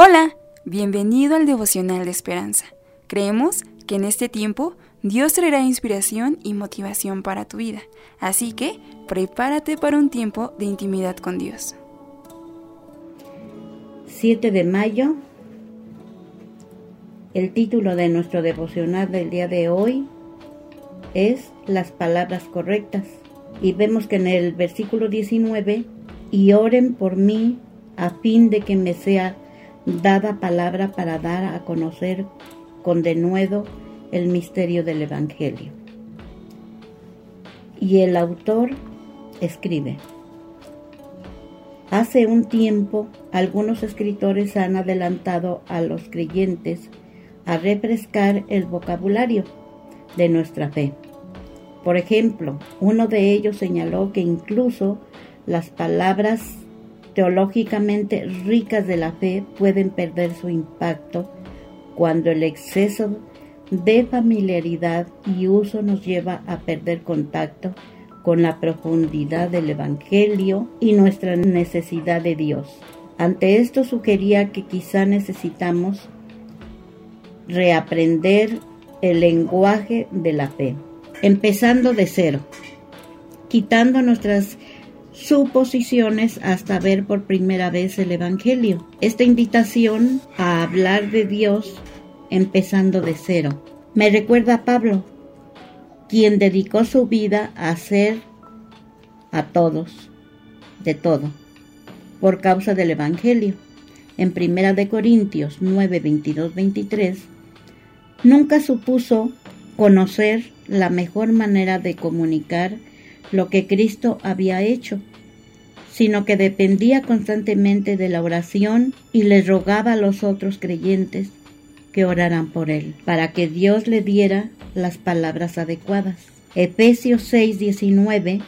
Hola, bienvenido al devocional de esperanza. Creemos que en este tiempo Dios traerá inspiración y motivación para tu vida, así que prepárate para un tiempo de intimidad con Dios. 7 de mayo. El título de nuestro devocional del día de hoy es Las palabras correctas. Y vemos que en el versículo 19, y oren por mí a fin de que me sea dada palabra para dar a conocer con denuedo el misterio del Evangelio. Y el autor escribe, Hace un tiempo algunos escritores han adelantado a los creyentes a refrescar el vocabulario de nuestra fe. Por ejemplo, uno de ellos señaló que incluso las palabras teológicamente ricas de la fe pueden perder su impacto cuando el exceso de familiaridad y uso nos lleva a perder contacto con la profundidad del Evangelio y nuestra necesidad de Dios. Ante esto sugería que quizá necesitamos reaprender el lenguaje de la fe, empezando de cero, quitando nuestras suposiciones hasta ver por primera vez el Evangelio. Esta invitación a hablar de Dios empezando de cero. Me recuerda a Pablo, quien dedicó su vida a hacer a todos, de todo, por causa del Evangelio. En Primera de Corintios 9, 22, 23, nunca supuso conocer la mejor manera de comunicar lo que Cristo había hecho, sino que dependía constantemente de la oración y le rogaba a los otros creyentes que oraran por él, para que Dios le diera las palabras adecuadas. Efesios 6:19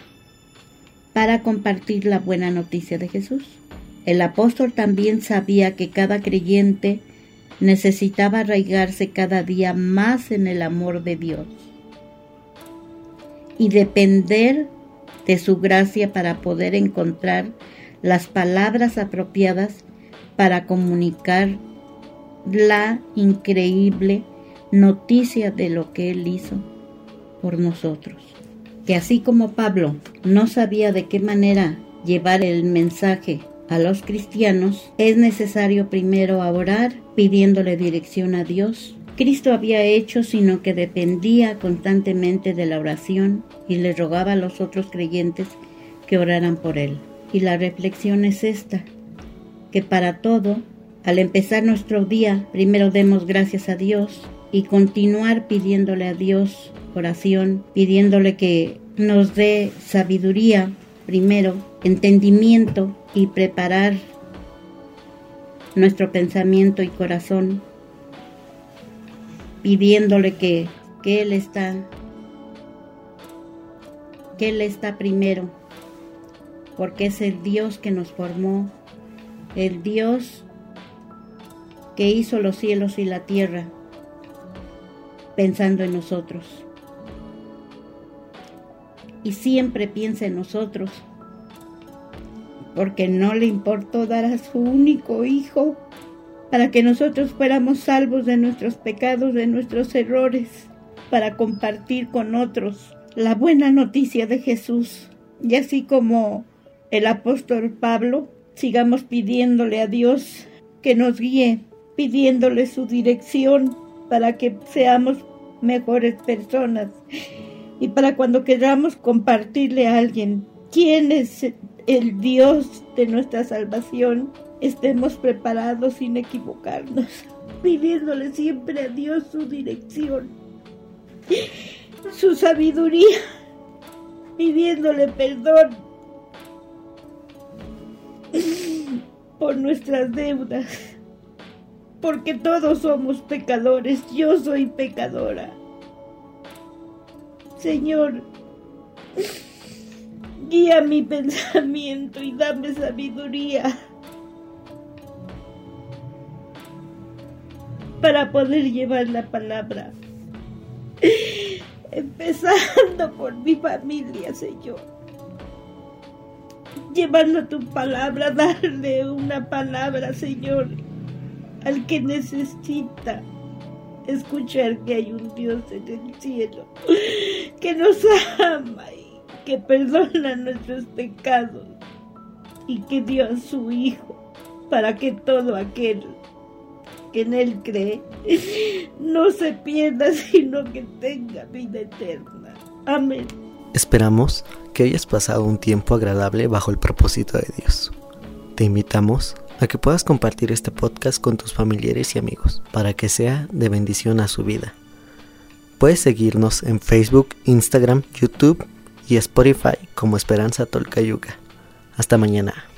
para compartir la buena noticia de Jesús. El apóstol también sabía que cada creyente necesitaba arraigarse cada día más en el amor de Dios y depender de su gracia para poder encontrar las palabras apropiadas para comunicar la increíble noticia de lo que Él hizo por nosotros. Que así como Pablo no sabía de qué manera llevar el mensaje a los cristianos, es necesario primero orar pidiéndole dirección a Dios Cristo había hecho, sino que dependía constantemente de la oración y le rogaba a los otros creyentes que oraran por él. Y la reflexión es esta, que para todo, al empezar nuestro día, primero demos gracias a Dios y continuar pidiéndole a Dios oración, pidiéndole que nos dé sabiduría, primero, entendimiento y preparar nuestro pensamiento y corazón pidiéndole que, que Él está, que Él está primero, porque es el Dios que nos formó, el Dios que hizo los cielos y la tierra, pensando en nosotros. Y siempre piensa en nosotros, porque no le importó dar a su único hijo para que nosotros fuéramos salvos de nuestros pecados, de nuestros errores, para compartir con otros la buena noticia de Jesús. Y así como el apóstol Pablo, sigamos pidiéndole a Dios que nos guíe, pidiéndole su dirección para que seamos mejores personas y para cuando queramos compartirle a alguien quién es el Dios de nuestra salvación, estemos preparados sin equivocarnos, pidiéndole siempre a Dios su dirección, su sabiduría, pidiéndole perdón por nuestras deudas, porque todos somos pecadores, yo soy pecadora. Señor, guía mi pensamiento y dame sabiduría para poder llevar la palabra. Empezando por mi familia, Señor. Llevando tu palabra, darle una palabra, Señor, al que necesita escuchar que hay un Dios en el cielo que nos ama y que perdona nuestros pecados y que dio a su Hijo para que todo aquel que en Él cree no se pierda, sino que tenga vida eterna. Amén. Esperamos que hayas pasado un tiempo agradable bajo el propósito de Dios. Te invitamos a que puedas compartir este podcast con tus familiares y amigos para que sea de bendición a su vida. Puedes seguirnos en Facebook, Instagram, YouTube y Spotify como Esperanza Tolcayuca. Hasta mañana.